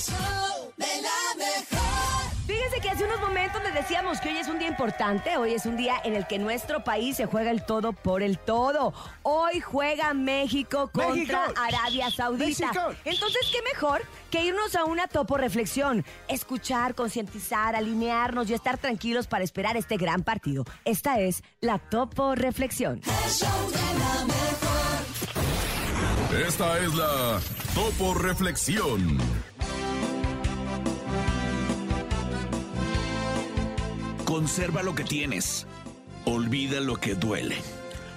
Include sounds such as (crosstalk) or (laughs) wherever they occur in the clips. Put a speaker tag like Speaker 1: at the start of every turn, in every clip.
Speaker 1: show de la mejor.
Speaker 2: Fíjense que hace unos momentos les decíamos que hoy es un día importante, hoy es un día en el que nuestro país se juega el todo por el todo. Hoy juega México contra
Speaker 3: México.
Speaker 2: Arabia Saudita.
Speaker 3: México.
Speaker 2: Entonces, ¿qué mejor que irnos a una topo reflexión? Escuchar, concientizar, alinearnos y estar tranquilos para esperar este gran partido. Esta es la topo reflexión.
Speaker 1: El show de la mejor.
Speaker 4: Esta es la Topo Reflexión.
Speaker 5: Conserva lo que tienes. Olvida lo que duele.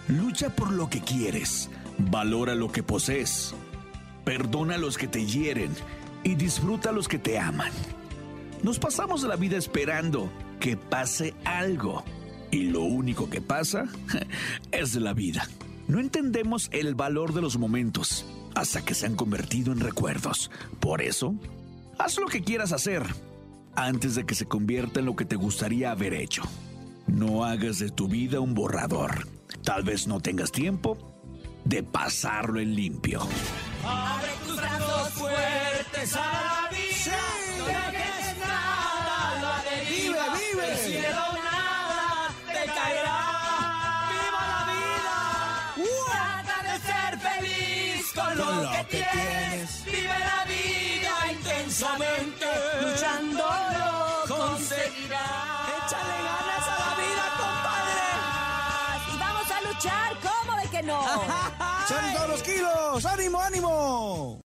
Speaker 5: Lucha por lo que quieres. Valora lo que posees. Perdona a los que te hieren y disfruta a los que te aman. Nos pasamos la vida esperando que pase algo. Y lo único que pasa (laughs) es la vida. No entendemos el valor de los momentos hasta que se han convertido en recuerdos. Por eso, haz lo que quieras hacer antes de que se convierta en lo que te gustaría haber hecho. No hagas de tu vida un borrador. Tal vez no tengas tiempo de pasarlo en limpio.
Speaker 6: Abre tus brazos fuertes a la vida. No dejes nada la deriva.
Speaker 3: Vive, vive.
Speaker 6: Del cielo nada te caerá. ¡Viva la vida! Trata de ser feliz con, lo, que, tienes. Vive la vida intensamente.
Speaker 2: Luchar, ¿cómo de que no? (laughs)
Speaker 3: ¡Son todos los kilos! ¡Ánimo, ánimo!